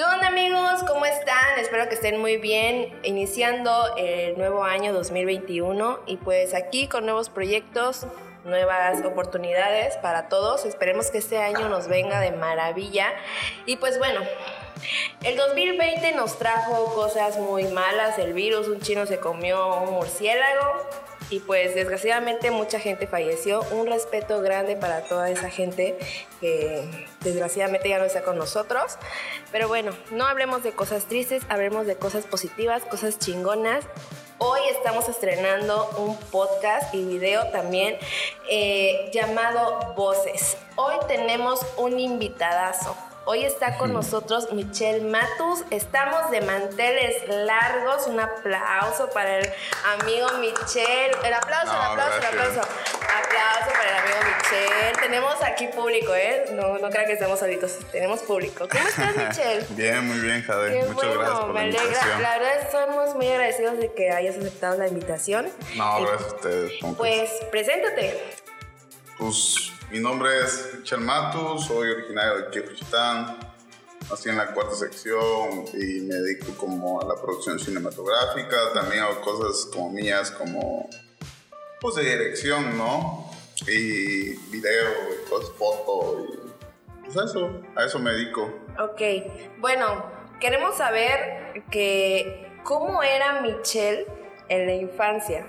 ¿Qué onda amigos? ¿Cómo están? Espero que estén muy bien, iniciando el nuevo año 2021 y pues aquí con nuevos proyectos, nuevas oportunidades para todos. Esperemos que este año nos venga de maravilla. Y pues bueno, el 2020 nos trajo cosas muy malas, el virus, un chino se comió un murciélago y pues desgraciadamente mucha gente falleció. Un respeto grande para toda esa gente que desgraciadamente ya no está con nosotros. Pero bueno, no hablemos de cosas tristes, hablemos de cosas positivas, cosas chingonas. Hoy estamos estrenando un podcast y video también eh, llamado Voces. Hoy tenemos un invitadazo. Hoy está con nosotros Michelle Matus. Estamos de manteles largos. Un aplauso para el amigo Michelle. El aplauso, el aplauso, el aplauso. Aplauso para el amigo Michelle. Tenemos aquí público, ¿eh? No, no crean que estamos solitos. Tenemos público. ¿Cómo estás, Michelle? bien, muy bien, Jade. Muchas bueno, gracias por me la alegra. invitación. La verdad, estamos muy agradecidos de que hayas aceptado la invitación. No, gracias a ustedes. Pues, preséntate. Pues mi nombre es Michel Matus, soy originario de Juchitán. Nací en la cuarta sección y me dedico como a la producción cinematográfica. También hago cosas como mías, como pues de dirección, ¿no? Y video, y cosas, foto y pues eso, a eso me dedico. Ok, bueno, queremos saber que cómo era Michelle en la infancia.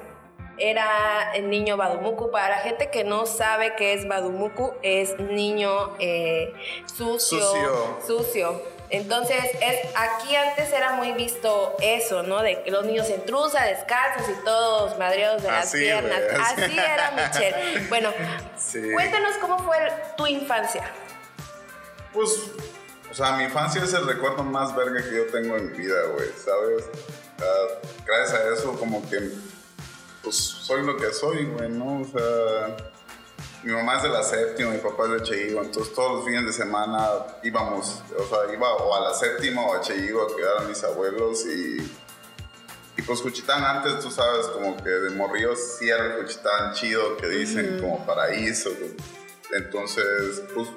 Era el niño Badumuku. Para la gente que no sabe qué es Badumuku, es niño eh, sucio, Sucio. sucio. Entonces, es, aquí antes era muy visto eso, ¿no? De que los niños en truza, descalzos y todos madreados de las piernas. así. Así era Michelle. Bueno, Sí. cuéntanos cómo fue tu infancia. Pues, o sea, mi infancia es el recuerdo más verga que yo tengo en mi vida, güey, ¿sabes? Sea, gracias a eso, como que, pues, soy lo que soy, güey, ¿no? O sea, mi mamá es de la séptima, mi papá es de Cheyigo, entonces todos los fines de semana íbamos, o sea, iba o a la séptima o a Cheyigo a cuidar a mis abuelos y... Y pues Juchitán antes, tú sabes, como que de morrillos sí era el Juchitán chido que dicen como paraíso. Entonces, pues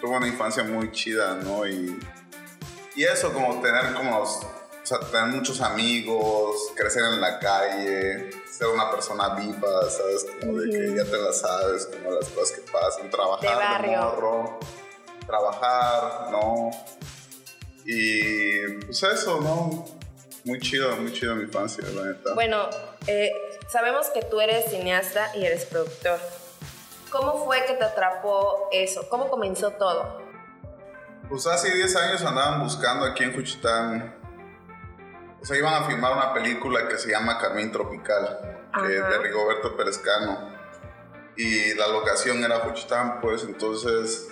tuve una infancia muy chida, ¿no? Y, y eso, como tener como, o sea, tener muchos amigos, crecer en la calle, ser una persona viva, ¿sabes? Como de que ya te la sabes, como las cosas que pasan, trabajar De barrio. morro, trabajar, ¿no? Y pues eso, ¿no? Muy chido, muy chido mi infancia, la neta. Bueno, eh, sabemos que tú eres cineasta y eres productor. ¿Cómo fue que te atrapó eso? ¿Cómo comenzó todo? Pues hace 10 años andaban buscando aquí en Juchitán. O sea, iban a filmar una película que se llama Carmín Tropical, que es de Rigoberto Perezcano. Y la locación era Juchitán, pues. Entonces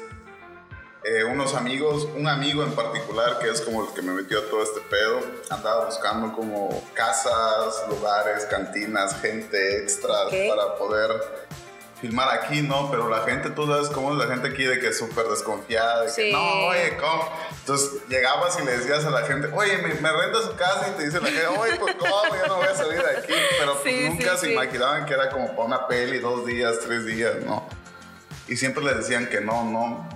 eh, unos amigos, un amigo en particular, que es como el que me metió a todo este pedo, andaba buscando como casas, lugares, cantinas, gente extra para poder filmar aquí, ¿no? Pero la gente, tú sabes cómo es la gente aquí de que es súper desconfiada, de Sí. que no, oye, ¿cómo? Entonces llegabas y le decías a la gente, oye, me, me renta su casa y te dice la gente, oye, pues cómo, yo no voy a salir de aquí. Pero pues, Sí, nunca sí, se imaginaban que era como para una peli, dos días, tres días, ¿no? Y siempre les decían que no, no.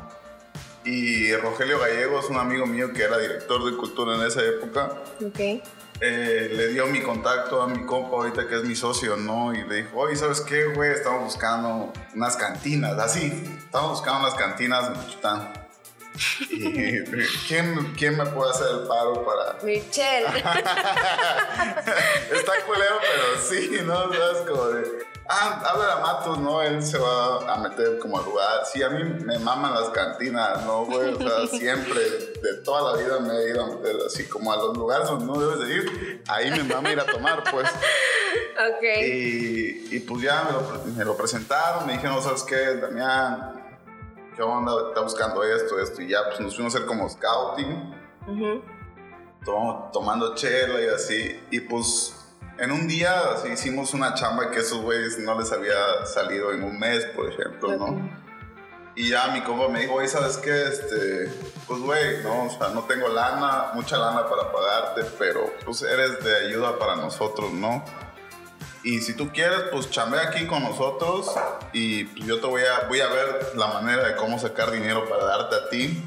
Y Rogelio Gallegos, un amigo mío que era director de cultura en esa época, Ok. Eh, le dio mi contacto a mi compa ahorita que es mi socio, ¿no? Y le dijo, oye, ¿sabes qué, güey? Estamos buscando unas cantinas, así, estamos buscando unas cantinas en. Y ¿quién, ¿quién me puede hacer el paro para...? Michelle. Está culero, pero sí, ¿no? ¿Sabes? Como de... Ah, habla a Matos, ¿no? Él se va a meter como al lugar. Sí, a mí me maman las cantinas, ¿no, güey? O sea, siempre, de toda la vida me he ido a meter así como a los lugares donde no debes de ir. Ahí me mama ir a tomar, pues. ok. Y, y pues ya me lo, me lo presentaron, me dijeron, ¿sabes qué, Damián? ¿Qué onda? Está buscando esto, esto. Y ya, pues nos fuimos a hacer como scouting tom- tomando chela y así. Y pues en un día así, hicimos una chamba que esos güeyes no les había salido en un mes, por ejemplo. ¿no? Y ya mi compa me dijo, oye, ¿sabes qué? Este, pues, güey, no, o sea, no tengo lana, mucha lana para pagarte, pero pues eres de ayuda para nosotros, ¿no? Y si tú quieres, pues chambea aquí con nosotros y pues, yo te voy a, voy a ver la manera de cómo sacar dinero para darte a ti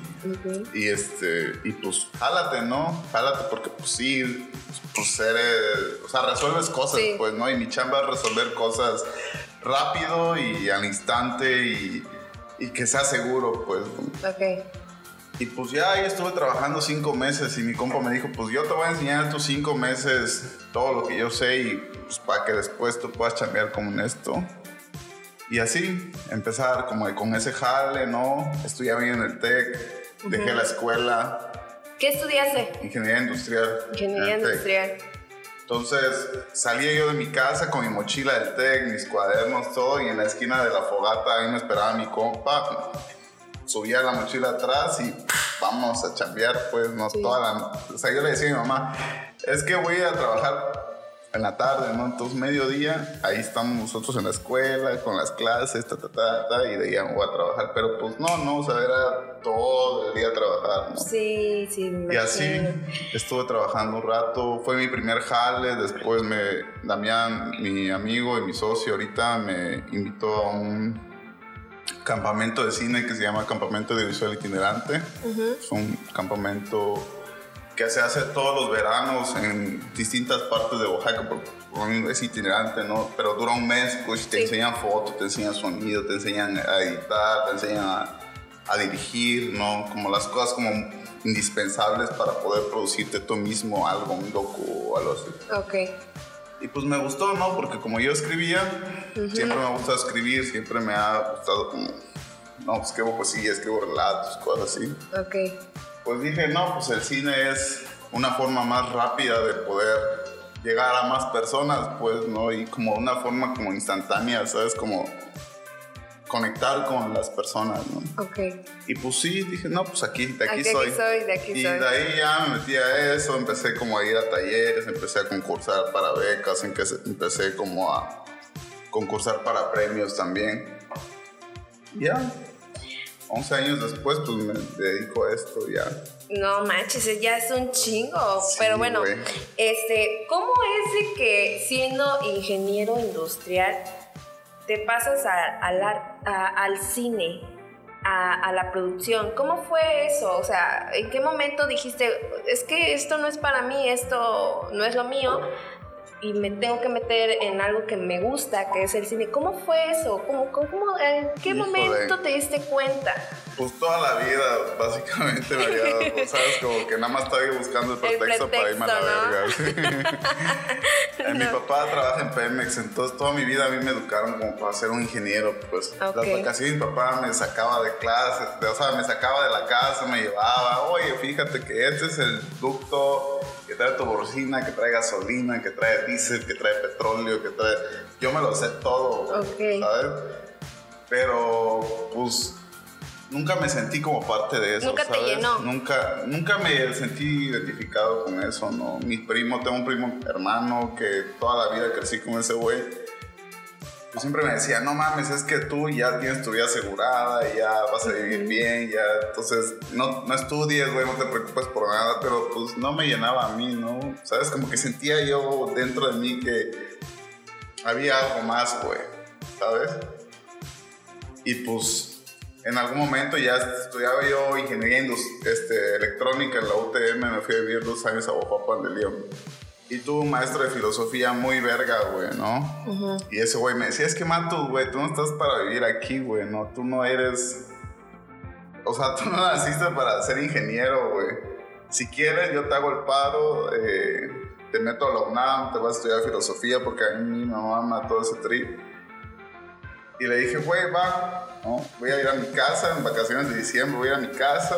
Y este, y pues, jálate, ¿no? Jálate porque pues sí, pues eres, o sea, resuelves cosas, pues, ¿no? Y mi chamba es resolver cosas rápido y al instante y, y que sea seguro, pues. Ok. Y pues ya ahí estuve trabajando cinco meses y mi compa me dijo, pues yo te voy a enseñar estos cinco meses todo lo que yo sé y pues para que después tú puedas chambear como en esto. Y así, empezar como con ese jale, ¿no? Estudié bien en el TEC, dejé la escuela. ¿Qué estudiaste? Ingeniería industrial. Ingeniería industrial. Entonces salía yo de mi casa con mi mochila del TEC, mis cuadernos, todo, y en la esquina de la fogata ahí me esperaba mi compa subía la mochila atrás y vamos a chambear, pues, no toda la... O sea, yo le decía a mi mamá, es que voy a trabajar en la tarde, ¿no? Entonces, mediodía, ahí estamos nosotros en la escuela, con las clases, ta, ta, ta, ta, y de ahí voy a trabajar. Pero pues no, no, o sea, era todo el día trabajar, ¿no? Sí, sí, me Y así estuve trabajando un rato. Fue mi primer jale, después me, Damián, mi amigo y mi socio ahorita, me invitó a un campamento de cine que se llama Campamento de Visual Itinerante. Es un campamento que se hace todos los veranos en distintas partes de Oaxaca, porque es itinerante, ¿no? Pero dura un mes, pues te enseñan fotos, te enseñan sonido, te enseñan a editar, te enseñan a, dirigir, ¿no? Como las cosas como indispensables para poder producirte tú mismo algo, un docu o algo así. Ok. Y pues me gustó, ¿no? Porque como yo escribía, siempre me ha gustado escribir, siempre me ha gustado como, no, pues escribo poesía, escribo relatos, cosas así. Ok. Pues dije, no, pues el cine es una forma más rápida de poder llegar a más personas, pues, ¿no? Y como una forma como instantánea, ¿sabes? Como conectar con las personas, ¿no? Ok. Y pues sí, dije, no, pues aquí, de aquí, aquí soy. soy. De aquí y soy. de ahí ya me metí a eso, empecé como a ir a talleres, empecé a concursar para becas, empecé como a concursar para premios también. Ya, 11 años después, pues me dedico a esto ya. No manches, ya es un chingo. Pero bueno, este, ¿cómo es de que siendo ingeniero industrial te pasas al cine, a, la producción. ¿Cómo fue eso? O sea, ¿en qué momento dijiste, es que esto no es para mí, esto no es lo mío? Y me tengo que meter en algo que me gusta, que es el cine. ¿Cómo fue eso? ¿Cómo, cómo, ¿En qué momento te diste cuenta? Pues toda la vida, básicamente, pues, ¿sabes? Como que nada más estaba buscando el pretexto, para irme a la verga. Mi papá trabaja en Pemex, entonces toda mi vida a mí me educaron como para ser un ingeniero. Pues las vacaciones mi papá me sacaba de clases, o sea, me sacaba de la casa, me llevaba, oye, fíjate que este es el ducto trae turbocina, que trae gasolina, que trae diésel, que trae petróleo, que trae... Yo me lo sé todo, ¿sabes? Pero, pues, nunca me sentí como parte de eso. Nunca te llenó. Nunca, nunca me sentí identificado con eso, ¿no? Mi primo, tengo un primo hermano que toda la vida crecí con ese güey yo siempre me decía, no mames, es que tú ya tienes tu vida asegurada, y ya vas a vivir bien, ya, entonces no, no estudies, güey, no te preocupes por nada, pero pues no me llenaba a mí, ¿no? ¿Sabes? Como que sentía yo dentro de mí que había algo más, güey, ¿sabes? Y pues en algún momento ya estudiaba yo ingeniería este, electrónica en la UTM, me fui a vivir dos años a Bojapan de León. Y tuvo un maestro de filosofía muy verga, güey, ¿no? Y ese güey me decía, es que Mato, güey, tú no estás para vivir aquí, güey, ¿no? Tú no eres... O sea, tú no naciste para ser ingeniero, güey. Si quieres, yo te hago el paro, eh, te meto a la UNAM, te vas a estudiar filosofía porque a mí mi mamá mató ese trip. Y le dije, güey, va, ¿no? voy a ir a mi casa en vacaciones de diciembre, voy a ir a mi casa,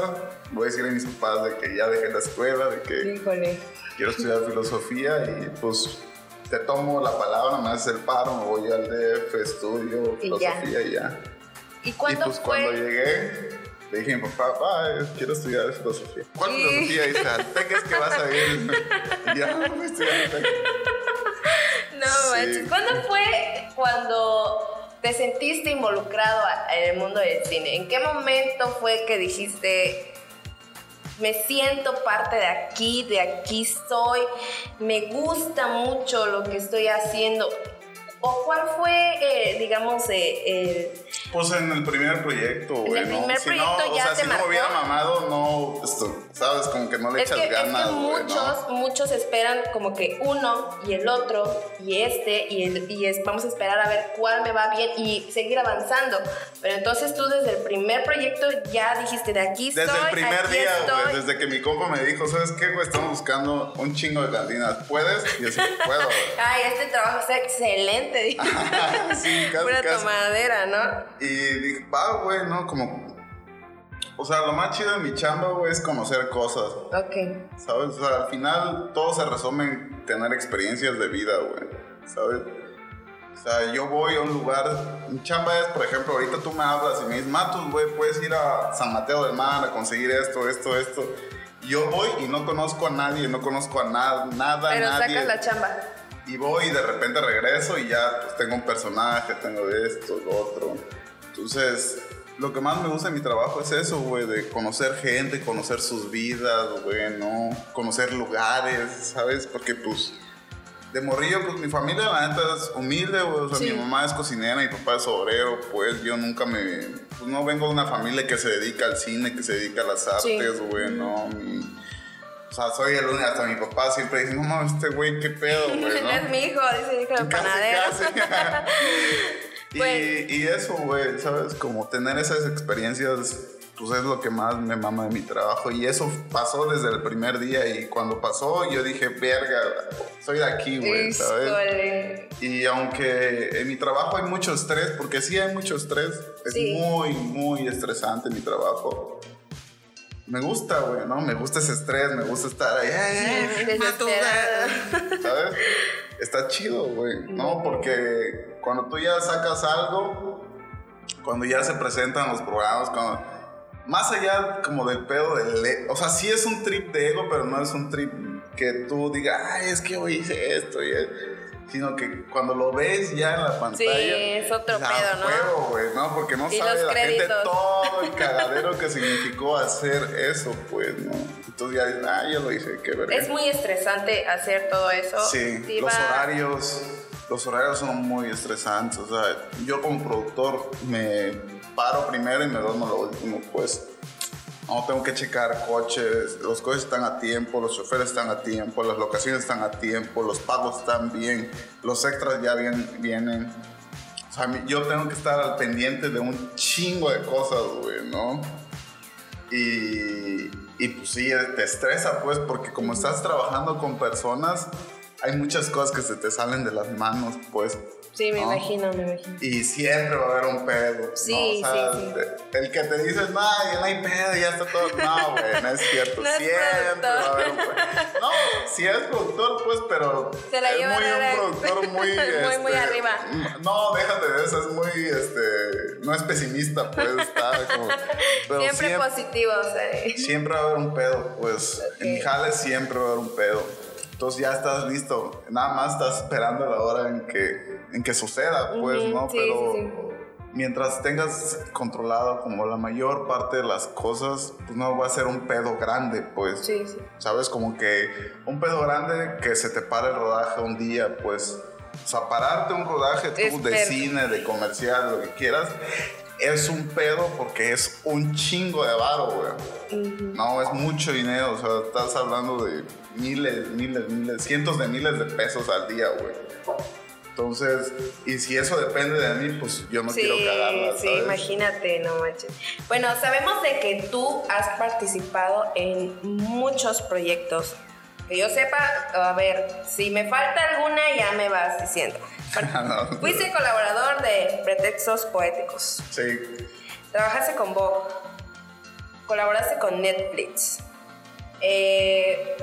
voy a decirle a mis papás de que ya dejé la escuela, de que... Híjole quiero estudiar filosofía y pues te tomo la palabra, me haces el paro, me voy al DF, estudio filosofía y ya. ¿Y cuándo pues cuando llegué, le dije a mi papá, papá, quiero estudiar filosofía. ¿Cuál filosofía? Dice, al es que vas a ir. ya, voy a estudiar No, manches. ¿Cuándo fue cuando te sentiste involucrado en el mundo del cine? ¿En qué momento fue que dijiste, me siento parte de aquí, de aquí soy, me gusta mucho lo que estoy haciendo. ¿O cuál fue, eh, digamos, eh, Pues en el primer proyecto, güey. el ¿no? primer si proyecto no, ya o sea, te si no me marcó. hubiera mamado, no, esto, sabes, como que no le Es echas que, es que ganas, güey, muchos, ¿no? muchos esperan como que uno y el otro y este y, el- y es, vamos a esperar a ver cuál me va bien y seguir avanzando. Pero entonces tú desde el primer proyecto ya dijiste de aquí Desde estoy, el primer día, güey, desde que mi compa me dijo, ¿sabes qué, güey? Estamos buscando un chingo de cantinas. ¿Puedes? Y yo sí, puedo. Ay, este trabajo está excelente. Dije. sí, casi, Pura casi. tomadera, ¿no? Y dije, va, güey, ¿no? Como... O sea, lo más chido de mi chamba, güey, es conocer cosas. Ok. ¿Sabes? O sea, al final todo se resume en tener experiencias de vida, güey. ¿Sabes? O sea, yo voy a un lugar, mi chamba es, por ejemplo, ahorita tú me hablas y me dices, Matus, güey, puedes ir a San Mateo del Mar a conseguir esto, esto, esto. Yo voy y no conozco a nadie, no conozco a nada, nada, Pero nadie. sacas la chamba. Y voy y de repente regreso y ya pues, tengo un personaje, tengo esto, lo otro. Entonces, lo que más me gusta de mi trabajo es eso, güey, de conocer gente, conocer sus vidas, güey, ¿no? Conocer lugares, ¿sabes? Porque pues de morrillo, pues mi familia la neta es humilde, güey. O sea, Sí. mi mamá es cocinera, mi papá es obrero, pues yo nunca me. Pues no vengo de una familia que se dedica al cine, que se dedica a las Sí. artes, güey, ¿no? Mi- o sea, soy el único, hasta mi papá siempre dice, no mames, este güey, qué pedo, güey, ¿no? es mi hijo, dice Casi, panadero. y, Pues- y eso, güey, ¿sabes? Como tener esas experiencias, pues es lo que más me mama de mi trabajo. Y eso pasó desde el primer día. Y cuando pasó, yo dije, verga, soy de aquí, güey, ¿sabes? Y aunque en mi trabajo hay mucho estrés, porque sí hay mucho estrés, es Sí. muy, muy estresante mi trabajo. Me gusta, güey, ¿no? Me gusta ese estrés, me gusta estar ahí. "Ay, Desesperado. ¿Sabes? Está chido, güey, ¿no? Porque cuando tú ya sacas algo, cuando ya se presentan los programas, cuando... Más allá como del pedo del... O sea, sí es un trip de ego, pero no es un trip que tú digas, ay, es que hoy hice esto y Sino que cuando lo ves ya en la pantalla... es otro pedo, "Ah, ¿no?" huevo, güey, ¿no? Porque no sabe la gente créditos. todo el cagadero que significó hacer eso, pues, ¿no? Entonces ya dices, ah, ya lo hice, qué verga. Es muy estresante hacer todo eso. Sí, Sí, los va- horarios, los horarios son muy estresantes. O sea, yo como productor me paro primero y me duermo lo último, pues. No, tengo que checar coches, los coches están a tiempo, los choferes están a tiempo, las locaciones están a tiempo, los pagos están bien, los extras ya bien, vienen. O sea, yo tengo que estar al pendiente de un chingo de cosas, güey, ¿no? Y, y pues sí, te estresa, pues, porque como estás trabajando con personas, hay muchas cosas que se te salen de las manos, pues. Sí, me ¿no? imagino, me imagino. Y siempre va a haber un pedo. Sí, ¿no? O sea, sí, sí. El que te dices, no, ya no hay pedo, ya está todo. No, güey, no es cierto. No siempre va a haber un pedo. No, sí es productor, pues, pero. Se la es muy un productor muy. Muy, muy este, arriba. No, déjate de eso, es muy. este No es pesimista, pues, está como. pero Siempre, positivos. eh. Siempre va a haber un pedo, pues. En mi jale siempre va a haber un pedo. Entonces ya estás listo. Nada más estás esperando la hora en que, en que suceda, pues, ¿no? sí, Pero sí, sí. mientras tengas controlado como la mayor parte de las cosas, pues no va a ser un pedo grande, pues. Sí, sí. ¿Sabes? Como que un pedo grande que se te para el rodaje un día, pues. O sea, pararte un rodaje tú de cine, de comercial, lo que quieras, es un pedo porque es un chingo de varo, güey. No, es mucho dinero, o sea, estás hablando de miles, miles, miles, cientos de miles de pesos al día, güey. Entonces, y si eso depende de mí, pues yo no Sí, quiero cagarla, sí, ¿sabes? imagínate, no manches. Bueno, sabemos de que tú has participado en muchos proyectos. Que yo sepa, a ver, si me falta alguna ya me vas diciendo. No. Fuiste colaborador de Pretextos Poéticos. Sí, Trabajaste con Vogue. Colaboraste con Netflix. Eh,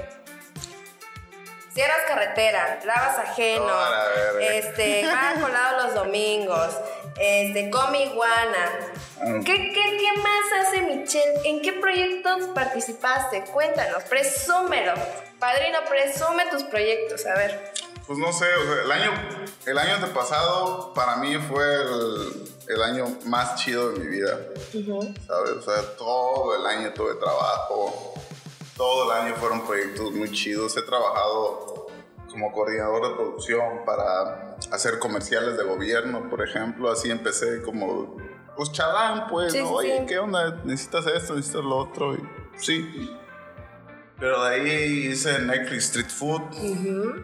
cierras carretera, lavas ajeno. Oh, este, colado los domingos. Este, come iguana. Mm. ¿Qué, qué, qué más hace Michelle? ¿En qué proyectos participaste? Cuéntanos, presúmelo. Padrino, presume tus proyectos, a ver. pues no sé, o sea, el año, el año antepasado para mí fue el, el año más chido de mi vida, ¿sabes? O sea, todo el año tuve trabajo, todo el año fueron proyectos muy chidos. He trabajado como coordinador de producción para hacer comerciales de gobierno, por ejemplo. Así empecé como pues chalán, pues, Sí, ¿no? Oye, sí. ¿qué onda? Necesitas esto, necesitas lo otro. Y, sí. Pero de ahí hice Netflix Street Food,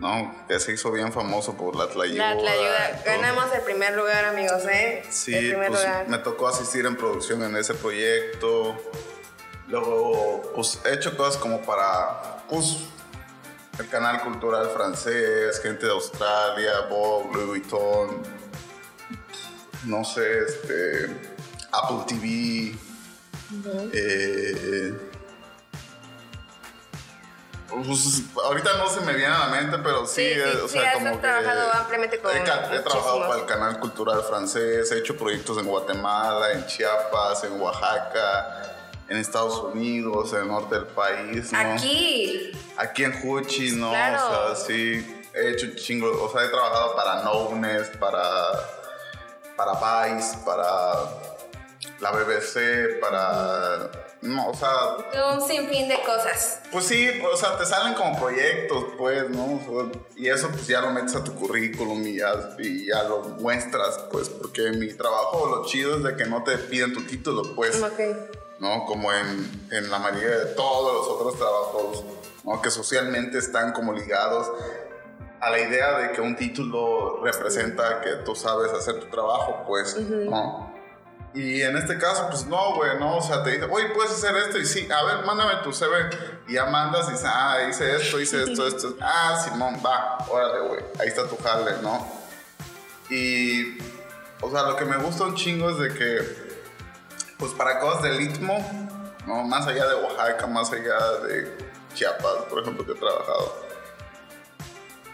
¿no? Que se hizo bien famoso por la tlayuda. La, la ayuda. y todo. Ganamos el primer lugar, amigos, ¿eh? Sí, el primer pues lugar. me tocó asistir en producción en ese proyecto. Luego, pues he hecho cosas como para, pues, el canal cultural francés, gente de Australia, Vogue, Louis Vuitton, no sé, este, Apple TV. eh, pues, ahorita no se me viene a la mente, pero sí, Sí, sí, eh, o sí, sea, has como que trabajado ampliamente con he, he trabajado para el canal cultural francés, he hecho proyectos en Guatemala, en Chiapas, en Oaxaca, en Estados Unidos, en el norte del país, ¿no? Aquí. Aquí en Juchi, ¿no? Claro. O sea, sí, he hecho un chingo, o sea, he trabajado para Knownes, para, para Vice, para la BBC, para... No, o sea, Un sinfín de cosas. pues sí, o sea, te salen como proyectos, pues, ¿no? O sea, y eso pues ya lo metes a tu currículum y ya, y ya lo muestras, pues, porque mi trabajo lo chido es de que no te piden tu título, pues, Ok. ¿No? Como en, en la mayoría de todos los otros trabajos, ¿no? Que socialmente están como ligados a la idea de que un título representa que tú sabes hacer tu trabajo, pues, ¿no? Y en este caso, pues no, güey, no, o sea, te dice, oye, puedes hacer esto y sí, a ver, mándame tu CV. Y ya mandas y dices, ah, hice esto, hice esto, esto. Ah, Simón, va, órale, güey, ahí está tu jale, ¿no? Y, o sea, lo que me gusta un chingo es de que, pues para cosas del Istmo, ¿no? Más allá de Oaxaca, más allá de Chiapas, por ejemplo, que he trabajado.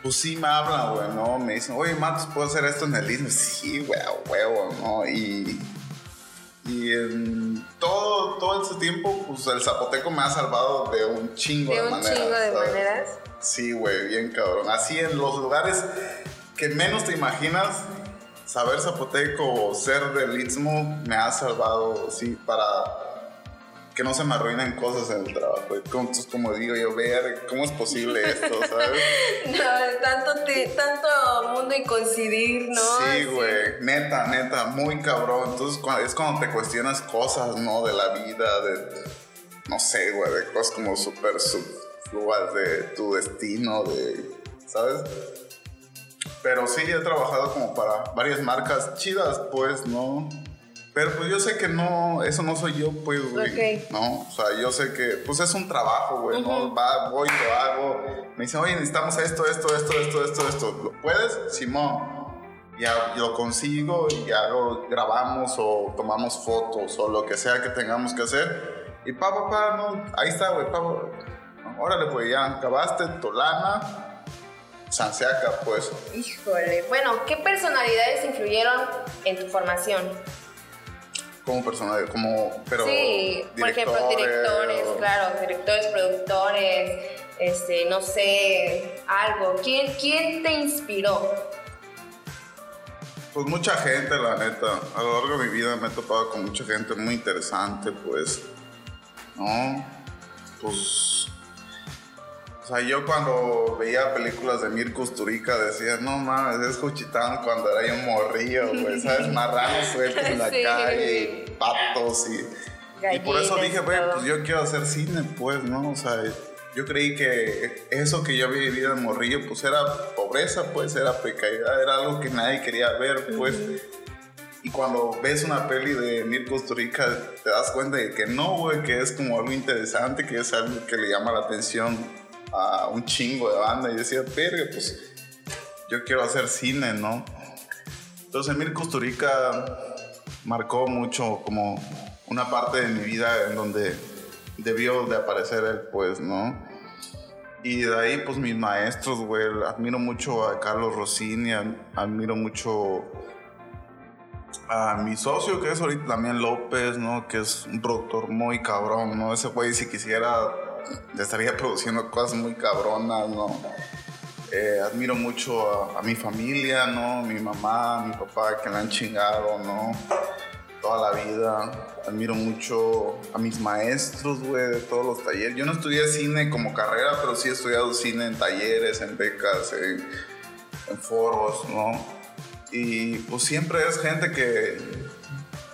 Pues sí me hablan, güey, ¿no? Me dicen, oye, Matos, ¿puedo hacer esto en el Istmo? Sí, güey, a huevo, ¿no? Y, y en todo, todo ese tiempo, pues el zapoteco me ha salvado de un chingo de, De un maneras. chingo de ¿sabes? maneras. Sí, güey, bien cabrón. Así en los lugares que menos te imaginas, saber zapoteco o ser del Istmo me ha salvado, sí, para que no se me arruinen cosas en el trabajo. Entonces, como digo yo, ver cómo es posible esto, ¿sabes? No, tanto, mundo y coincidir, ¿no? Sí, güey, neta, neta, muy cabrón. Entonces es cuando te cuestionas cosas, ¿no? De la vida, de, no sé, güey, de cosas como súper subfluas de tu destino, de, ¿sabes? Pero sí, he trabajado como para varias marcas chidas, pues, ¿no? Pero pues yo sé que no, eso no soy yo, pues, güey. Ok. ¿No? O sea, yo sé que, pues es un trabajo, güey, ¿no? Va, voy, lo hago. Me dicen, oye, necesitamos esto, esto, esto, esto, esto, esto. ¿Lo puedes? Simón. Ya lo consigo y ya lo grabamos o tomamos fotos o lo que sea que tengamos que hacer. Y pa, pa, pa, no, ahí está, güey, pa, pa. Órale, pues ya acabaste, Tolana, Sanseaca, pues. Híjole. Bueno, ¿qué personalidades influyeron en tu formación? Como personal, como, pero. sí, por ejemplo, directores, o- claro, directores, productores, este, no sé, algo. ¿Quién, quién te inspiró? Pues mucha gente, la neta. A lo largo de mi vida me he topado con mucha gente muy interesante, pues. ¿No? Pues. O sea, yo cuando veía películas de Mirko Usturica decía, no mames, es Juchitán cuando era yo un morrillo, güey, ¿sabes? Marranos sueltos en la Sí. calle, y patos y. Y por eso dije, güey, pues yo quiero hacer cine, pues, ¿no? O sea, yo creí que eso que yo había vivido en Morrillo, pues era pobreza, pues, era precariedad, era algo que nadie quería ver, pues. Y cuando ves una peli de Mirko Rica te das cuenta de que no, güey, que es como algo interesante, que es algo que le llama la atención a un chingo de banda. Y decía, verga, pues, yo quiero hacer cine, ¿no? Entonces, Mirko Rica marcó mucho como una parte de mi vida en donde debió de aparecer él, pues, ¿no? Y de ahí, pues, mis maestros, güey, admiro mucho a Carlos Rossini, ad- admiro mucho a mi socio, que es ahorita también López, ¿no? Que es un productor muy cabrón, ¿no? Ese güey, si quisiera, le estaría produciendo cosas muy cabronas, ¿no? Eh, admiro mucho a, a mi familia, ¿no? Mi mamá, mi papá, que la han chingado, ¿no? Toda la vida. Admiro mucho a mis maestros, güey, de todos los talleres. Yo no estudié cine como carrera, pero sí he estudiado cine en talleres, en becas, en, en foros, ¿no? Y pues siempre es gente que,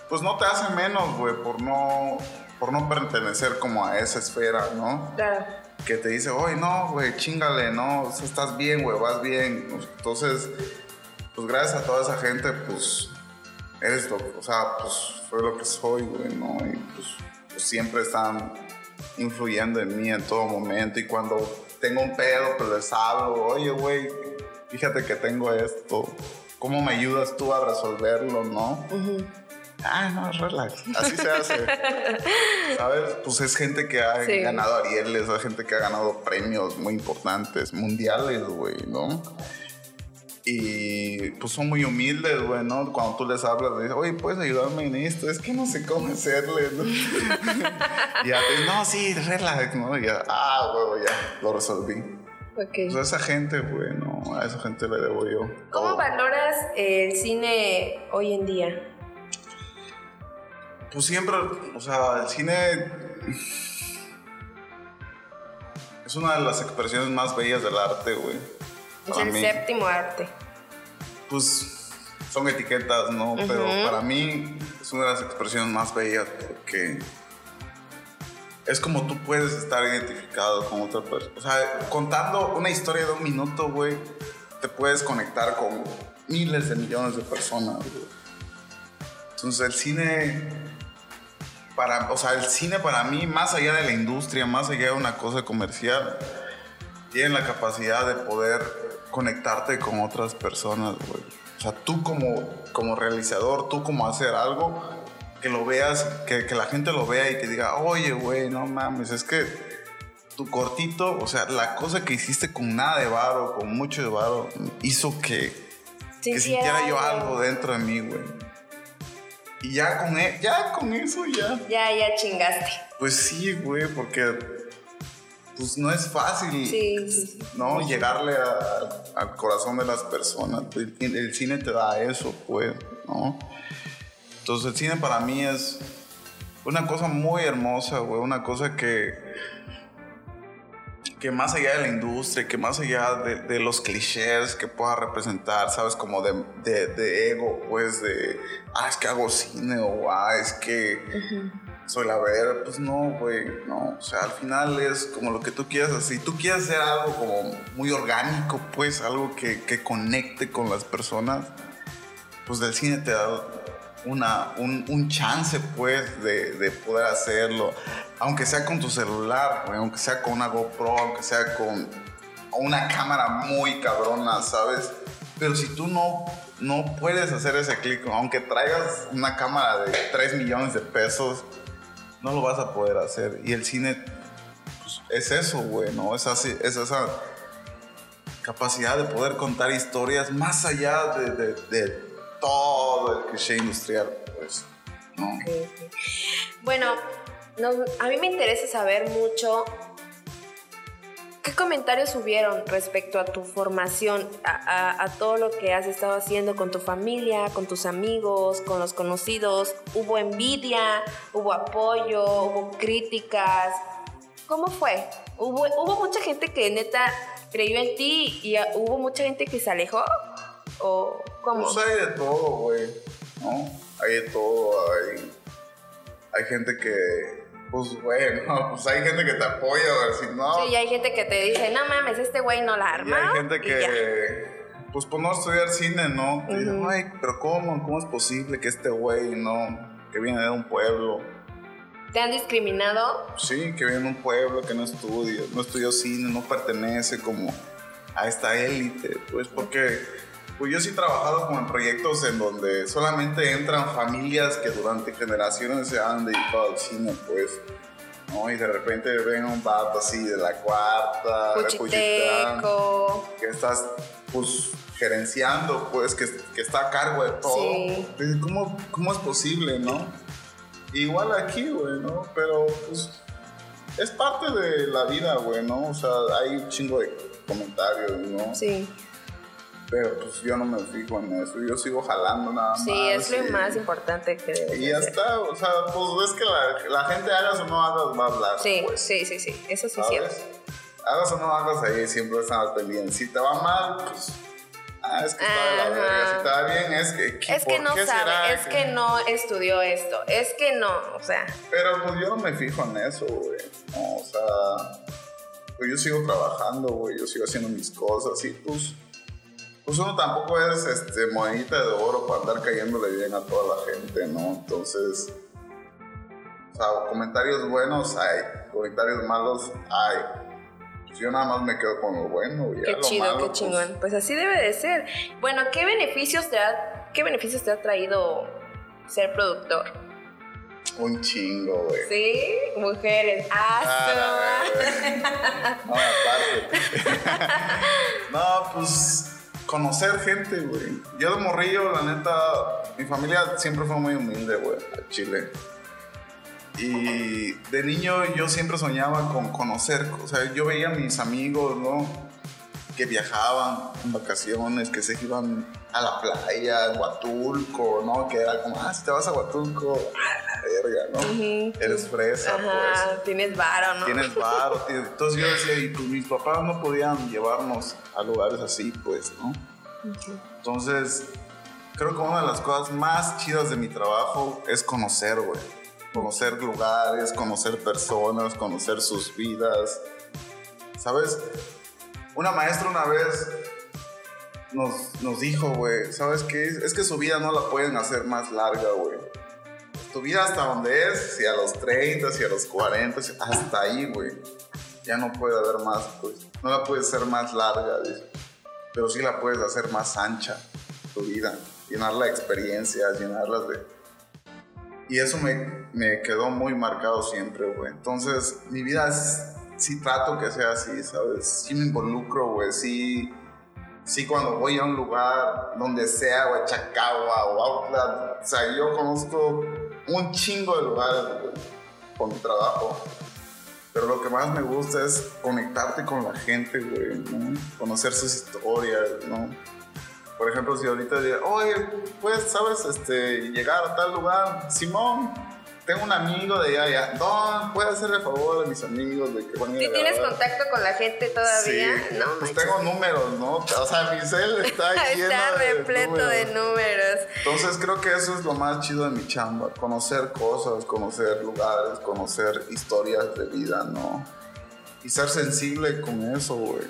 pues no te hace menos, güey, por no, por no pertenecer como a esa esfera, ¿no? Claro. Que te dice, oye, no, güey, chingale, no, o sea, estás bien, güey, vas bien. Entonces, pues gracias a toda esa gente, pues, eres lo, o sea, pues, soy lo que soy, güey, ¿no? Y pues, pues siempre están influyendo en mí en todo momento. Y cuando tengo un pedo, pues les hablo, oye, güey, fíjate que tengo esto. ¿Cómo me ayudas tú a resolverlo, no? Ah, no, relax. Así se hace. ¿Sabes? Pues es gente que ha Sí. ganado Arieles, es gente que ha ganado premios muy importantes, mundiales, güey, ¿no? Y pues son muy humildes, güey, ¿no? Cuando tú les hablas, le dices, oye, ¿puedes ayudarme en esto? Es que no sé cómo hacerle, ¿no? y ya te no, sí, relax, ¿no? Y ya, ah, güey, ya, lo resolví. Ok. Pues a esa gente, güey, no, a esa gente le debo yo. ¿Cómo todo. valoras el cine hoy en día? Pues siempre, o sea, el cine es una de las expresiones más bellas del arte, güey. Es el mí. séptimo arte. Pues son etiquetas, ¿no? Pero para mí es una de las expresiones más bellas porque es como tú puedes estar identificado con otra persona. O sea, contando una historia de un minuto, güey, te puedes conectar con miles de millones de personas, güey. Entonces el cine, para, o sea, el cine para mí, más allá de la industria, más allá de una cosa comercial, tiene la capacidad de poder conectarte con otras personas, güey. O sea, tú como, como realizador, tú como hacer algo, que lo veas, que, que la gente lo vea y que diga, oye, güey, no mames, es que tu cortito, o sea, la cosa que hiciste con nada de varo, con mucho de varo, hizo que, que sintiera yo algo dentro de mí, güey. Y ya con, e- ya con eso, ya. Ya, ya chingaste. Pues sí, güey, porque pues no es fácil, Sí, sí, sí. ¿no? Llegarle a- al corazón de las personas. El, el cine te da eso, pues, ¿no? Entonces el cine para mí es una cosa muy hermosa, güey, una cosa que que más allá de la industria, que más allá de, de los clichés que pueda representar, ¿sabes? Como de, de- de ego, pues de, ah, es que hago cine o ah, es que soy la vera, pues no, güey, no. O sea, al final es como lo que tú quieras hacer. Si tú quieres hacer algo como muy orgánico, pues algo que, que conecte con las personas, pues del cine te da una, un, un chance, pues, de, de poder hacerlo. Aunque sea con tu celular, aunque sea con una GoPro, aunque sea con una cámara muy cabrona, ¿sabes? Pero si tú no, no puedes hacer ese clic, aunque traigas una cámara de 3 millones de pesos, no lo vas a poder hacer. Y el cine pues, es eso, güey, ¿no? Es, así, es esa capacidad de poder contar historias más allá de, de- de todo el cliché industrial, pues, ¿no? Bueno, no, a mí me interesa saber mucho qué comentarios hubieron respecto a tu formación, a todo lo que has estado haciendo con tu familia, con tus amigos, con los conocidos. ¿Hubo envidia? ¿Hubo apoyo? ¿Hubo críticas? ¿Cómo fue? ¿Hubo, hubo mucha gente que neta creyó en ti y ah, hubo mucha gente que se alejó? ¿O cómo? Pues hay de todo, güey, ¿no? Hay de todo, hay, hay gente que, pues, güey, no, pues hay gente que te apoya, güey, si no... Sí, y hay gente que te dice, no mames, este güey no la Y arma. hay gente y que, pues por no estudiar cine, ¿no? Te dicen, ay, pero ¿cómo? ¿Cómo es posible que este güey, no? Que viene de un pueblo, ¿Te han discriminado? sí, que viene de un pueblo, que no estudia, no estudió cine, no pertenece como a esta élite, pues porque pues yo sí he trabajado como en proyectos en donde solamente entran familias que durante generaciones se han dedicado al cine, pues. ¿no? Y de repente ven a un vato así de la cuarta, de Cuchitán, Puchiteco. que estás pues gerenciando, pues que, que está a cargo de todo. Sí. Dices, ¿Cómo, ¿Cómo es posible, no? Igual aquí, güey, ¿no? Pero pues es parte de la vida, güey, ¿no? O sea, hay un chingo de comentarios, ¿no? Sí, Pero pues yo no me fijo en eso, yo sigo jalando nada más. sí, es lo y- más importante que debes Y ya hacer. está, o sea, pues es que la, la gente hagas o no hagas va a hablar. Sí, pues. sí, sí, sí, eso sí es. Hagas o no hagas ahí, siempre están al pendiente. Si te va mal, pues ah, es que está de la verga, si está bien, es que, es que no sabe, es que... no estudió esto, es que no, o sea. Pero pues yo no me fijo en eso, güey, no, o sea, pues yo sigo trabajando, güey, yo sigo haciendo mis cosas y pues, pues uno tampoco es este, monedita de oro para andar cayéndole bien a toda la gente, ¿no? Entonces, o sea, comentarios buenos hay, comentarios malos hay yo nada más me quedo con lo bueno. Ya qué chido, qué pues, chingón. Pues, así debe de ser. Bueno, ¿qué beneficios te ha, qué beneficios te ha traído ser productor? Un chingo, güey. Sí, mujeres. Ah, no, aparte. no, pues conocer gente, güey. Yo de morrillo, la neta, mi familia siempre fue muy humilde, güey, Chile. Y de niño yo siempre soñaba con conocer, o sea, yo veía a mis amigos, ¿no? Que viajaban en vacaciones, que se iban a la playa, a Huatulco, ¿no? Que era como, ah, si te vas a Huatulco, Eres fresa, Ajá, pues. Tienes varo, ¿no? Tienes varo. Entonces yo decía, y pues mis papás no podían llevarnos a lugares así, pues, ¿no? Entonces, creo que una de las cosas más chidas de mi trabajo es conocer, güey conocer lugares, conocer personas, conocer sus vidas. ¿Sabes? Una maestra una vez nos, nos dijo, güey, ¿sabes qué? Es que su vida no la pueden hacer más larga, güey. Tu vida hasta donde es, si a los 30, si a los 40, hasta ahí, güey. Ya no puede haber más, pues. No la puedes hacer más larga. Pero sí la puedes hacer más ancha, tu vida. Llenarla de experiencias, llenarla de y eso me, me quedó muy marcado siempre, güey. Entonces, mi vida es, sí trato que sea así, ¿sabes? Sí me involucro, güey. Sí, sí cuando voy a un lugar, donde sea, a Chacagua o Outland, o sea, yo conozco un chingo de lugares, con mi trabajo. Pero lo que más me gusta es conectarte con la gente, güey, ¿no? Conocer sus historias, ¿no? Por ejemplo, si ahorita diría, oye, pues, ¿sabes? Este, llegar a tal lugar, Simón, tengo un amigo de allá. No, puede hacerle favor a mis amigos de que van a tienes contacto con la gente todavía? Sí, no, pues tengo números, ¿no? O sea, mi cel está lleno Está repleto de números. Entonces creo que eso es lo más chido de mi chamba, conocer cosas, conocer lugares, conocer historias de vida, ¿no? Y ser sensible con eso, güey,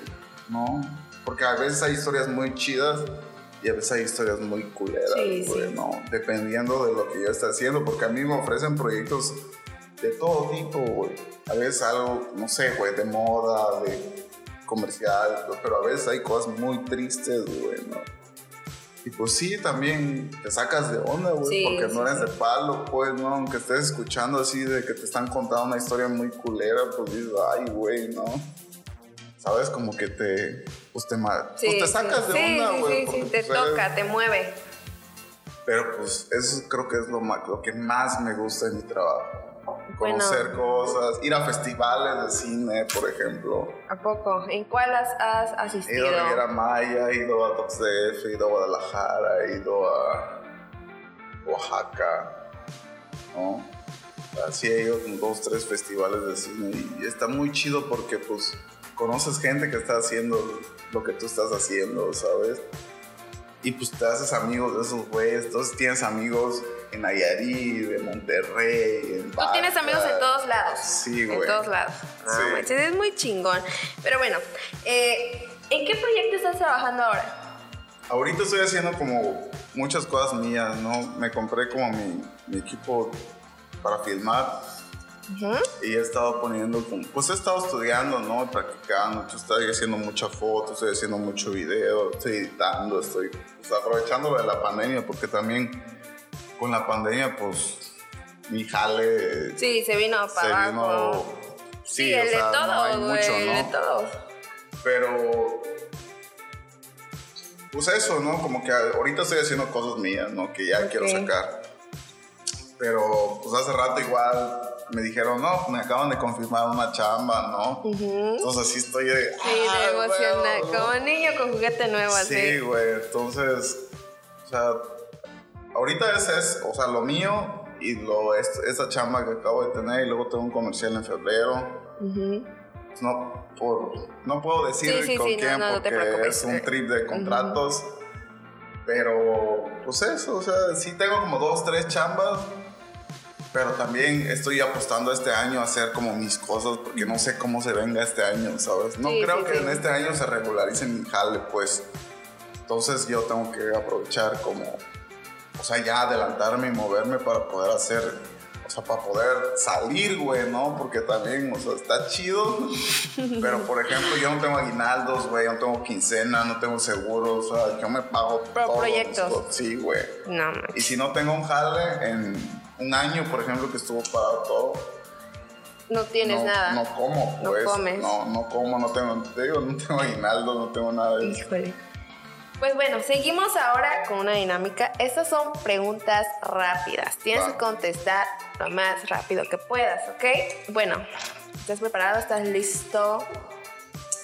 ¿no? Porque a veces hay historias muy chidas y a veces hay historias muy culeras, güey, ¿no? Dependiendo de lo que yo esté haciendo, porque a mí me ofrecen proyectos de todo tipo, güey. A veces algo, no sé, güey, de moda, de comercial, pero a veces hay cosas muy tristes, güey, ¿no? Y pues sí, también te sacas de onda, güey, porque no eres de palo, pues, ¿no? Aunque estés escuchando así de que te están contando una historia muy culera, pues dices, ay, güey, ¿no? ¿sabes? Como que te, pues te, pues te sacas de onda, güey. Sí, sí, sí, te pues, toca, te mueve. Pero pues eso creo que es lo, lo que más me gusta en mi trabajo. Conocer cosas, ir a festivales de cine, por ejemplo. ¿A poco? ¿En cuál has, asistido? He ido a Riviera Maya, he ido a TOXDF, he ido a Guadalajara, he ido a Oaxaca, ¿no? Así he ido a dos, tres festivales de cine y está muy chido porque pues conoces gente que está haciendo lo que tú estás haciendo, ¿sabes? Y pues te haces amigos de esos güeyes. Entonces tienes amigos en Nayarit, en Monterrey, en Tú tienes amigos en todos lados. Sí, güey. En todos lados. sí. es muy chingón. Pero bueno, eh, ¿en qué proyecto estás trabajando ahora? Ahorita estoy haciendo como muchas cosas mías, ¿no? Me compré como mi, mi equipo para filmar y he estado poniendo, pues he estado estudiando, ¿no? Practicando, estoy haciendo mucha foto, estoy haciendo mucho video, estoy editando, estoy pues, aprovechando de la pandemia, porque también con la pandemia, pues mi jale. Sí, se vino para abajo. sí, el de todo, no mucho, ¿no? de todo. Pero pues eso, ¿no? Como que ahorita estoy haciendo cosas mías, ¿no? Que ya quiero sacar. Pero pues hace rato igual me dijeron, no, me acaban de confirmar una chamba, ¿no? Entonces así estoy de... Sí, de emocionar, como niño con juguete nuevo, así. Sí, güey, entonces, o sea, ahorita ese es, o sea, lo mío y lo, esa chamba que acabo de tener y luego tengo un comercial en febrero. no, por, no puedo decir con quién porque es un trip de contratos. Pero, pues eso, o sea, sí tengo como dos, tres chambas. Pero también estoy apostando este año a hacer como mis cosas porque no sé cómo se venga este año, ¿sabes? No Sí, creo sí, que sí. en este año se regularice mi jale, pues. Entonces yo tengo que aprovechar como, o sea, ya adelantarme y moverme para poder hacer, o sea, para poder salir, güey, ¿no? Porque también, o sea, está chido. Pero, por ejemplo, yo no tengo aguinaldos, güey, yo no tengo quincena, no tengo seguro, o sea, yo me pago Pro- todo. proyectos. Sí, güey. No, Y manches. si no tengo un jale en un año, por ejemplo, que estuvo parado todo, no tienes no, nada. no como, No pues. comes. No, no como, no tengo, te digo, no tengo aguinaldo, no tengo nada de eso. Híjole. Pues bueno, seguimos ahora con una dinámica. Estas son preguntas rápidas. Tienes Va. que contestar lo más rápido que puedas, ¿ok? Bueno, ¿estás preparado? ¿Estás listo?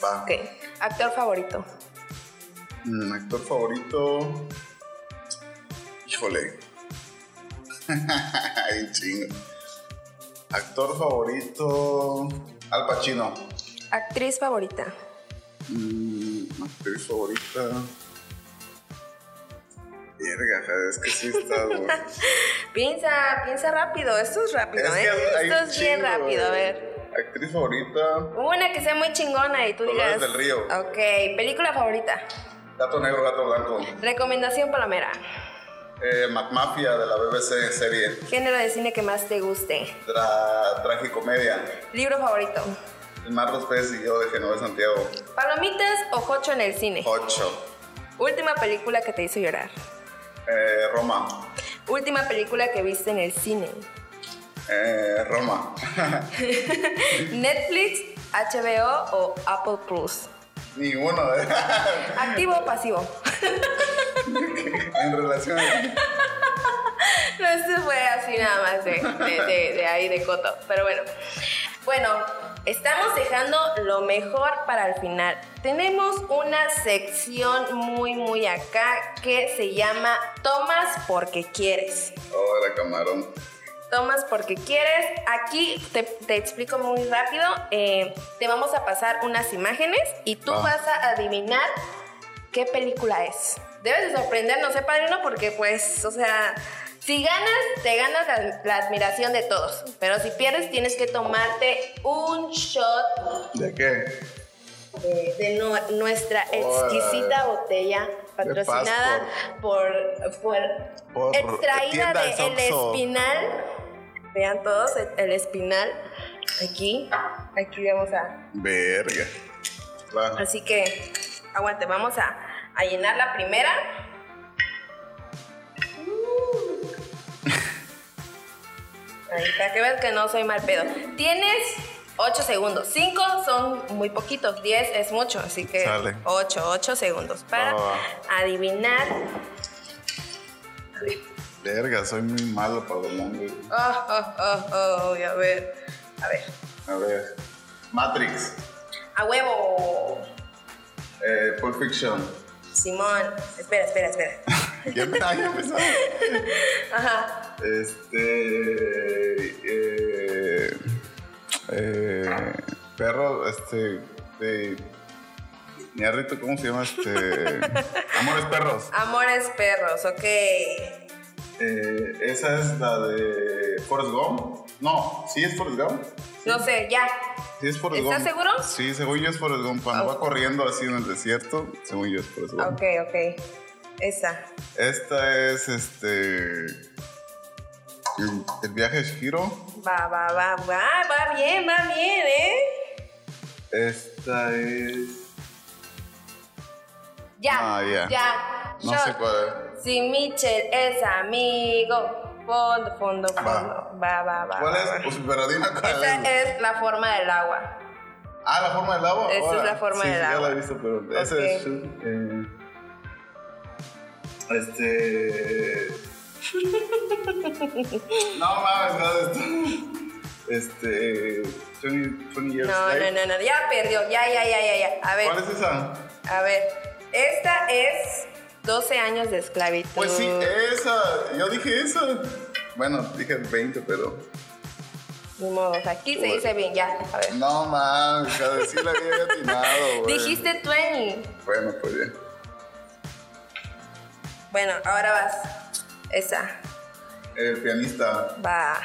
Va. Ok. Actor favorito. Mm, actor favorito. Híjole. Ay, chingo. Actor favorito. Al Pacino. Actriz favorita. Mm, actriz favorita. Verga, es que sí está. Piensa, piensa rápido. Esto es rápido, Es ¿eh? Esto es bien rápido. A ver. Actriz favorita. Una que sea muy chingona y tú Dolores digas. del Río. Ok. Película favorita. Gato negro, gato blanco. Recomendación palomera. Eh, McMafia de la BBC serie. Género de cine que más te guste. Tra tragicomedia. Libro favorito. El Mar los peces y yo de Genovés Santiago. ¿Palomitas o jocho en el cine? 8. Última película que te hizo llorar. Eh, Roma. Última película que viste en el cine. Eh, Roma. Netflix, HBO o Apple Plus. Ninguno. ¿Activo o pasivo? en relación. No, esto fue así nada más de, de- de- de ahí de coto. Pero bueno. Bueno, estamos dejando lo mejor para el final. Tenemos una sección muy, muy acá que se llama Tomas porque quieres. Ahora, camarón. Tomas porque quieres. Aquí te, te explico muy rápido. Eh, te vamos a pasar unas imágenes y tú Va. vas a adivinar qué película es. Debes de sorprendernos, ¿eh, padrino? Porque, pues, o sea, si ganas, te ganas la, la admiración de todos. Pero si pierdes, tienes que tomarte un shot ¿De qué? de, de nu- nuestra exquisita botella patrocinada por, por, Por extraída de El. Espinal. Vean todos el, el espinal. Aquí, aquí vamos a. Verga. Va. Así que, aguante, vamos a, a llenar la primera. Ahí, para que veas que no soy mal pedo. Tienes 8 segundos. 5 son muy poquitos, 10 es mucho, así que Sale. 8, 8 segundos para va, adivinar. Verga, soy muy malo para los nombres. Oh, oh, oh, oh, a ver, a ver. A ver. Matrix. A huevo. Eh, Pulp Fiction. Simón, espera, espera, espera. Ya empe- ah, ya empezó. Ajá. Este. Eh, eh, perro, este. De. Ñarrito, ¿cómo se llama? Este. Amores perros. Amores perros, ok. Eh, esa es la de Forrest Gump. No, ¿sí es Forrest Gump? No sé, ya. Sí es Forrest ¿Estás Gump. seguro? Sí, según yo es Forrest Gump. Cuando va corriendo así en el desierto, según yo es Forrest Gump. Ok, ok. Esa. Esta es este. El, el viaje de Shihiro. Va, va, va, va, va bien, va bien, ¿eh? Esta es. Ya. Ah, ya. Ya. No Shot. sé cuál Si Mitchell es amigo. Fondo, fondo, fondo. Va, va, va. es. ¿Cuál va, es? va. Pues, cuál Esa es. es la forma del agua. Ah, la forma del agua. Esa es Ahora, la forma sí, del sí, agua. Ya la he visto, pero esa Ok. es. eh, este. no mames, ¿sabes? Este. 20, 20 Years No, no, no, no. Ya perdió. Ya, ya, ya, ya, ya. A ver. ¿Cuál es esa? A ver. Esta es 12 años de esclavitud. Pues sí, esa. Yo dije esa. Bueno, dije 20, pero. Ni modo. Aquí se dice bien, ya. A ver. No mames, a decir la había atinado, güey. Dijiste 20. Bueno, pues bien. Bueno, ahora vas. Esa. El pianista. Va.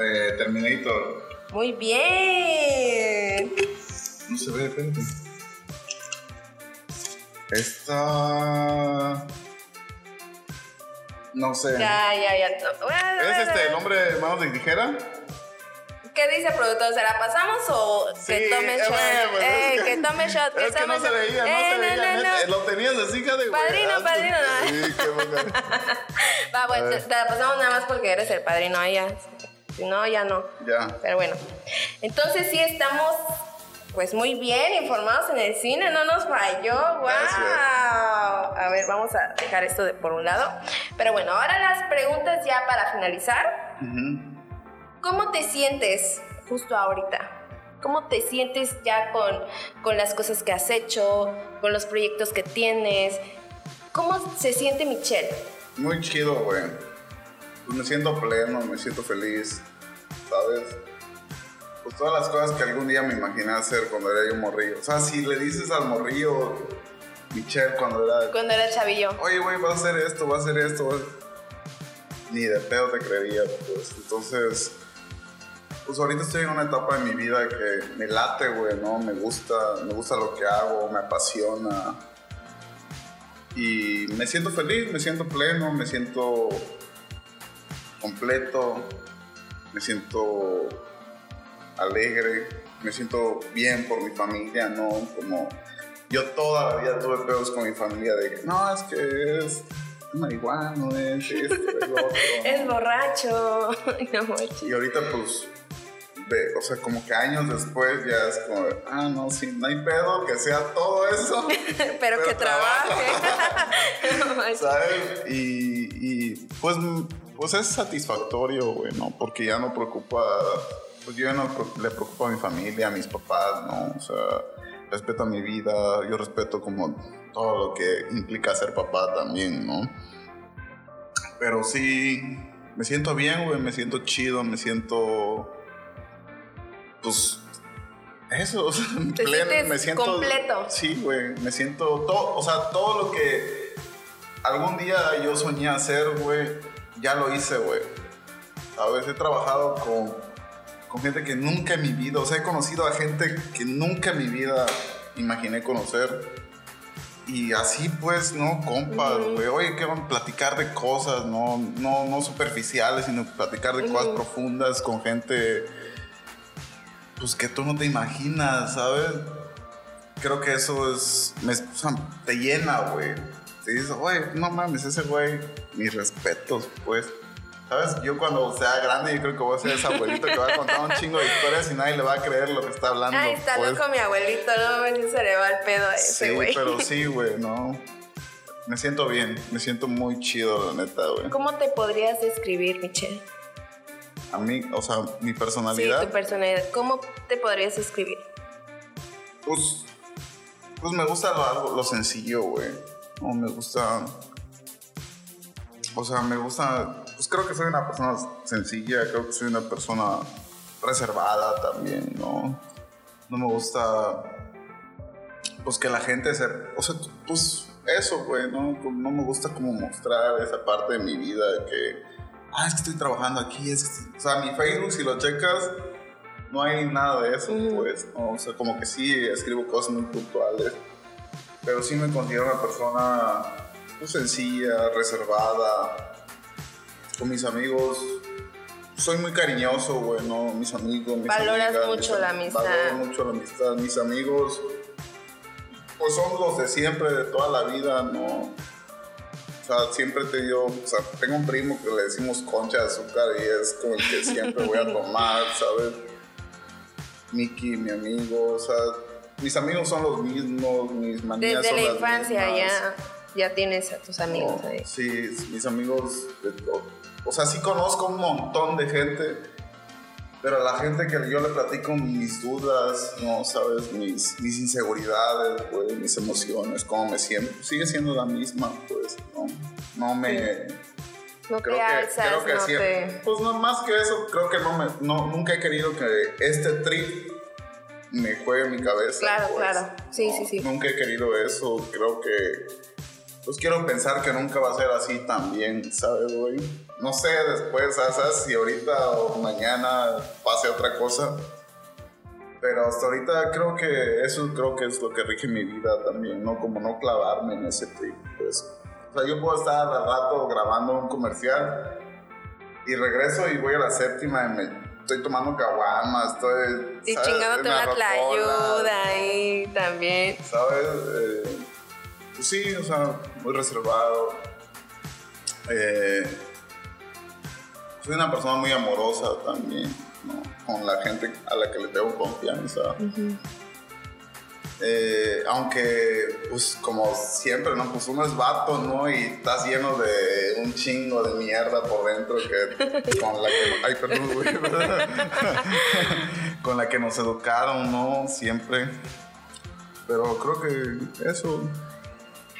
Eh, Terminator. Muy bien. No se ve, espérate. Esta. No sé. Ya, ya, ya. ¿Es este el hombre de manos de tijera? ¿Qué dice el productor? ¿Se la pasamos o Sí, que tome eh, shot? bueno, pues, eh, es que, tome shot. Es que tome no se shot. veía, no Eh, se veía. no, no. Lo tenías así, hija de. Padrino, Ah, padrino, no. Sí, qué. Va, bueno, te, te la pasamos nada más porque eres el padrino ahí ya. Si no, ya no. Ya. Pero bueno. Entonces sí estamos pues muy bien informados en el cine, no nos falló. ¡Wow! Gracias. A ver, vamos a dejar esto de por un lado. Pero bueno, ahora las preguntas ya para finalizar. ¿Cómo te sientes justo ahorita? ¿Cómo te sientes ya con, con las cosas que has hecho, con los proyectos que tienes? ¿Cómo se siente Michelle? Muy chido, güey. Pues me siento pleno, me siento feliz, ¿sabes? Pues todas las cosas que algún día me imaginé hacer cuando era yo morrillo. O sea, si le dices al morrillo, Michelle, cuando era, Cuando era chavillo. oye, güey, va a hacer esto, va a hacer esto, ni de pedo te creería, pues. Entonces, pues ahorita estoy en una etapa de mi vida que me late, güey, ¿no? Me gusta, me gusta lo que hago, me apasiona. Y me siento feliz, me siento pleno, me siento completo, me siento alegre, me siento bien por mi familia, ¿no? Como yo toda la vida tuve pedos con mi familia de que no, es que es marihuano, es esto, es lo otro. Es borracho. Y ahorita pues, o sea, como que años después ya es como, ah, no, sí, no hay pedo, que sea todo eso. Pero, Pero que trabaje. ¿Sabes? Y, y, pues, pues es satisfactorio, güey, ¿no? Porque ya no preocupa, pues yo no le preocupo a mi familia, a mis papás, ¿no? O sea, respeto a mi vida, yo respeto como todo lo que implica ser papá también, ¿no? Pero sí, me siento bien, güey, me siento chido, me siento, pues, eso, o sea, Te sientes me siento completo. Sí, güey, me siento todo, o sea, todo lo que algún día yo soñé hacer, güey, ya lo hice, güey. ¿Sabes? He trabajado con, con gente que nunca en mi vida, o sea, he conocido a gente que nunca en mi vida imaginé conocer. Y así pues, ¿no? Compas, güey. Oye, que van a platicar de cosas, no, no, no superficiales, sino platicar de cosas profundas con gente, pues que tú no te imaginas, ¿sabes? Creo que eso es, me, o sea, te llena, güey. Te dices, güey, no mames, ese güey, mis respetos, pues. ¿Sabes? Yo cuando sea grande, yo creo que voy a ser ese abuelito que va a contar un chingo de historias y nadie le va a creer lo que está hablando. Ay, está pues. loco mi abuelito, no manches, se le va el pedo a ese Sí, güey. pero sí, güey, no. Me siento bien, me siento muy chido, la neta, güey. ¿Cómo te podrías describir, Michelle? A mí, o sea, mi Sí, personalidad, tu personalidad. ¿Cómo te podrías describir? pues, pues me gusta lo, lo sencillo, güey. No, me gusta, o sea, me gusta, pues creo que soy una persona sencilla, creo que soy una persona reservada también, ¿no? No me gusta, pues que la gente se, o sea, pues eso, güey, ¿no? No me gusta como mostrar esa parte de mi vida que, ah, es que estoy trabajando aquí, es que, o sea, mi Facebook, si lo checas, no hay nada de eso, pues, ¿no? O sea, como que sí escribo cosas muy puntuales, pero sí me considero una persona pues, sencilla, reservada, con mis amigos. Soy muy cariñoso, güey, ¿no? Mis amigos, mis Valoras amigas, mucho mis- la amistad. Valoro mucho la amistad. Mis amigos, pues son los de siempre, de toda la vida, ¿no? O sea, siempre te digo, o sea, tengo un primo que le decimos concha de azúcar y es como el que siempre voy a tomar, ¿sabes? Miki, mi amigo, o sea, mis amigos son los mismos, mis manías Desde son la las infancia mismas. ya, ya tienes a tus amigos ahí. Sí, mis amigos, de todo. o sea, sí conozco un montón de gente, pero a la gente que yo le platico mis dudas, no, sabes, mis, mis inseguridades, güey, mis emociones, cómo me siento, sigue siendo la misma, pues, no, no me... No Creo te que, alzas, creo que no siempre, te... pues no más que eso, creo que no me, no, nunca he querido que este trip me juegue en mi cabeza. Claro, pues. claro. Sí, No, sí, sí. Nunca he querido eso, creo que pues quiero pensar que nunca va a ser así también, ¿sabes, güey? No sé después, ¿sabes? Si ahorita o mañana pase otra cosa. Pero hasta ahorita creo que eso creo que es lo que rige mi vida también, ¿no? Como no clavarme en ese trip, pues. O sea, yo puedo estar al rato grabando un comercial y regreso y voy a la séptima y me estoy tomando caguamas, estoy... Y chingándote una tlayuda ahí también. ¿Sabes? Eh, pues sí, o sea, muy reservado. Eh, soy una persona muy amorosa también, ¿no? Con la gente a la que le tengo confianza. Eh, aunque, pues como siempre, ¿no? Pues uno es vato, ¿no? Y estás lleno de un chingo de mierda por dentro que con la que... Ay, perdón, güey. con la que nos educaron, ¿no? Siempre. Pero creo que eso...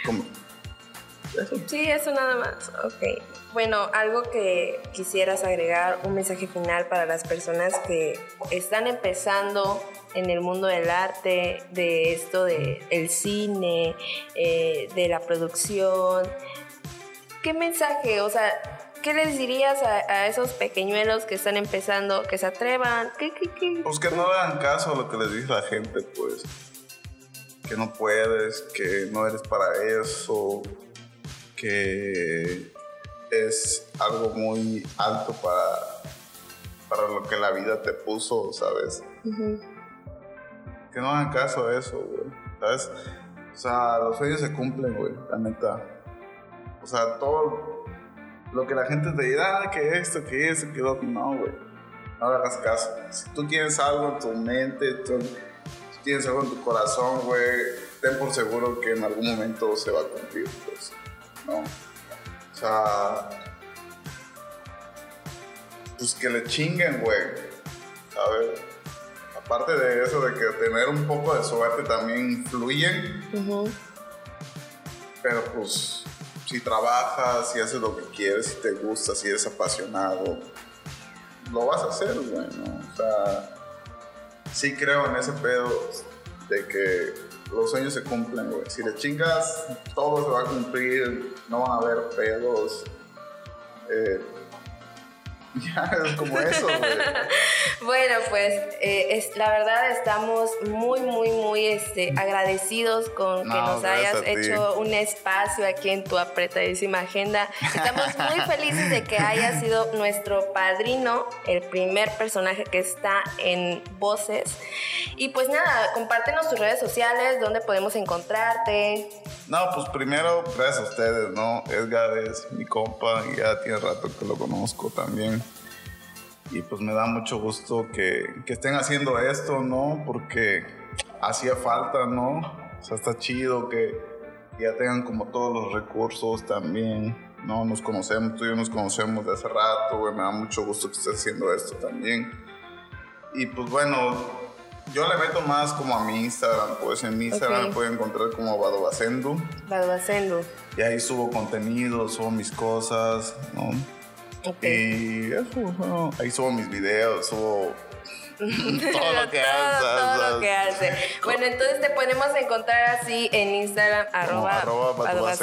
Eso. Sí, eso nada más. Ok. Bueno, algo que quisieras agregar, un mensaje final para las personas que están empezando en el mundo del arte, de esto del el cine, eh, de la producción. ¿Qué mensaje, o sea, qué les dirías a, esos pequeñuelos que están empezando, que se atrevan? ¿Qué, qué, qué? Pues que no hagan caso a lo que les dice la gente, pues. Que no puedes, que no eres para eso, que es algo muy alto para, para lo que la vida te puso, ¿sabes? Que no hagan caso a eso, güey. ¿Sabes? O sea, los sueños se cumplen, güey, la neta. O sea, todo lo que la gente te dirá, ah, que esto, que eso, que otro, no, güey. No le hagas caso. Si tú tienes algo en tu mente, tú, tienes algo en tu corazón, güey, ten por seguro que en algún momento se va a cumplir, pues. ¿no? O sea, pues que le chinguen, güey, ¿sabes? Aparte de eso, de que tener un poco de suerte también influye. Pero pues, si trabajas, si haces lo que quieres, si te gusta, si eres apasionado, lo vas a hacer, güey, ¿no? O sea, sí creo en ese pedo de que los sueños se cumplen, güey. Si le chingas, todo se va a cumplir, no van a haber pedos. Eh, ya, es como eso, bueno, pues eh, es, la verdad estamos muy, muy, muy este, agradecidos con que nos hayas hecho un espacio aquí en tu apretadísima agenda. Estamos muy felices de que hayas sido nuestro padrino, el primer personaje que está en Voces. Y pues nada, compártenos tus redes sociales, dónde podemos encontrarte. No, pues primero, gracias a ustedes, ¿no? Edgar es mi compa y ya tiene rato que lo conozco también y pues me da mucho gusto que, que, estén haciendo esto, ¿no? Porque hacía falta, ¿no? O sea, está chido que ya tengan como todos los recursos también, ¿no? Nos conocemos, tú y yo nos conocemos de hace rato, güey, me da mucho gusto que estés haciendo esto también. Y pues bueno, yo le meto más como a mi Instagram, pues en mi Instagram me pueden encontrar como Badobacendo. Badobacendo. Y ahí subo contenido, subo mis cosas, ¿no? Y eso, ahí subo mis videos, subo todo lo que hace. Todo lo que hace. Bueno, entonces te podemos encontrar así en Instagram, arroba, arroba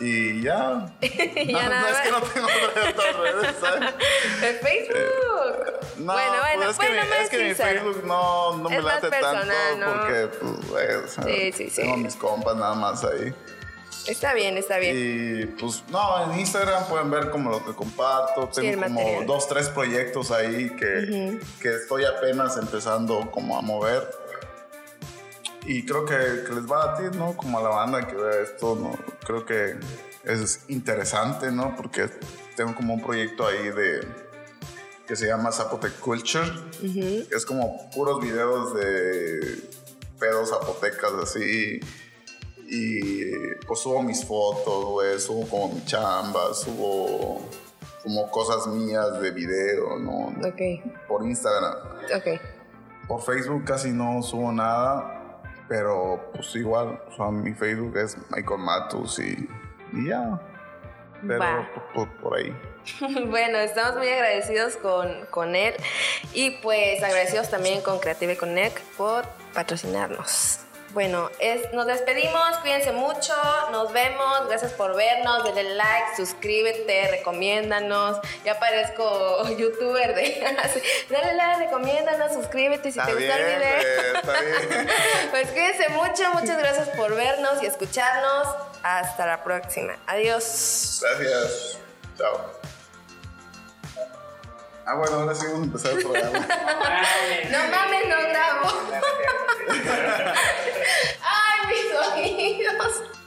y ya. ya no, no es que no tengo otras redes, ¿sabes? En Facebook. Eh, no, bueno, bueno, pues es, que, mi, es que mi Facebook no, no me late tanto porque, pues, sí, sí, sí. tengo mis compas nada más ahí. Está bien, está bien. Y pues no, en Instagram pueden ver como lo que comparto. Tengo como dos, tres proyectos ahí que, que, estoy apenas empezando como a mover. Y creo que, les va a ti, ¿no? Como a la banda que vea esto, ¿no? Creo que es interesante, ¿no? Porque tengo como un proyecto ahí de que se llama Zapotec Culture. Es como puros videos de pedos zapotecas así y pues subo mis fotos, güey, subo como mi chamba, subo como cosas mías de video, ¿no? Ok. Por Instagram. Ok. Por Facebook casi no subo nada, pero pues igual, o sea, mi Facebook es Michael Matus y, ya. Pero por, por, ahí. bueno, estamos muy agradecidos con, con él y pues agradecidos también con Creative Connect por patrocinarnos. Bueno, es, nos despedimos, cuídense mucho, nos vemos, gracias por vernos, denle like, suscríbete, recomiéndanos. Ya parezco youtuber de dale like, recomiéndanos, suscríbete si te gusta el video. pues cuídense mucho, muchas gracias por vernos y escucharnos. Hasta la próxima. Adiós. Gracias. Chao. Ah, bueno, ahora sí vamos a empezar el programa. no mames, no damos. Ay, mis oídos.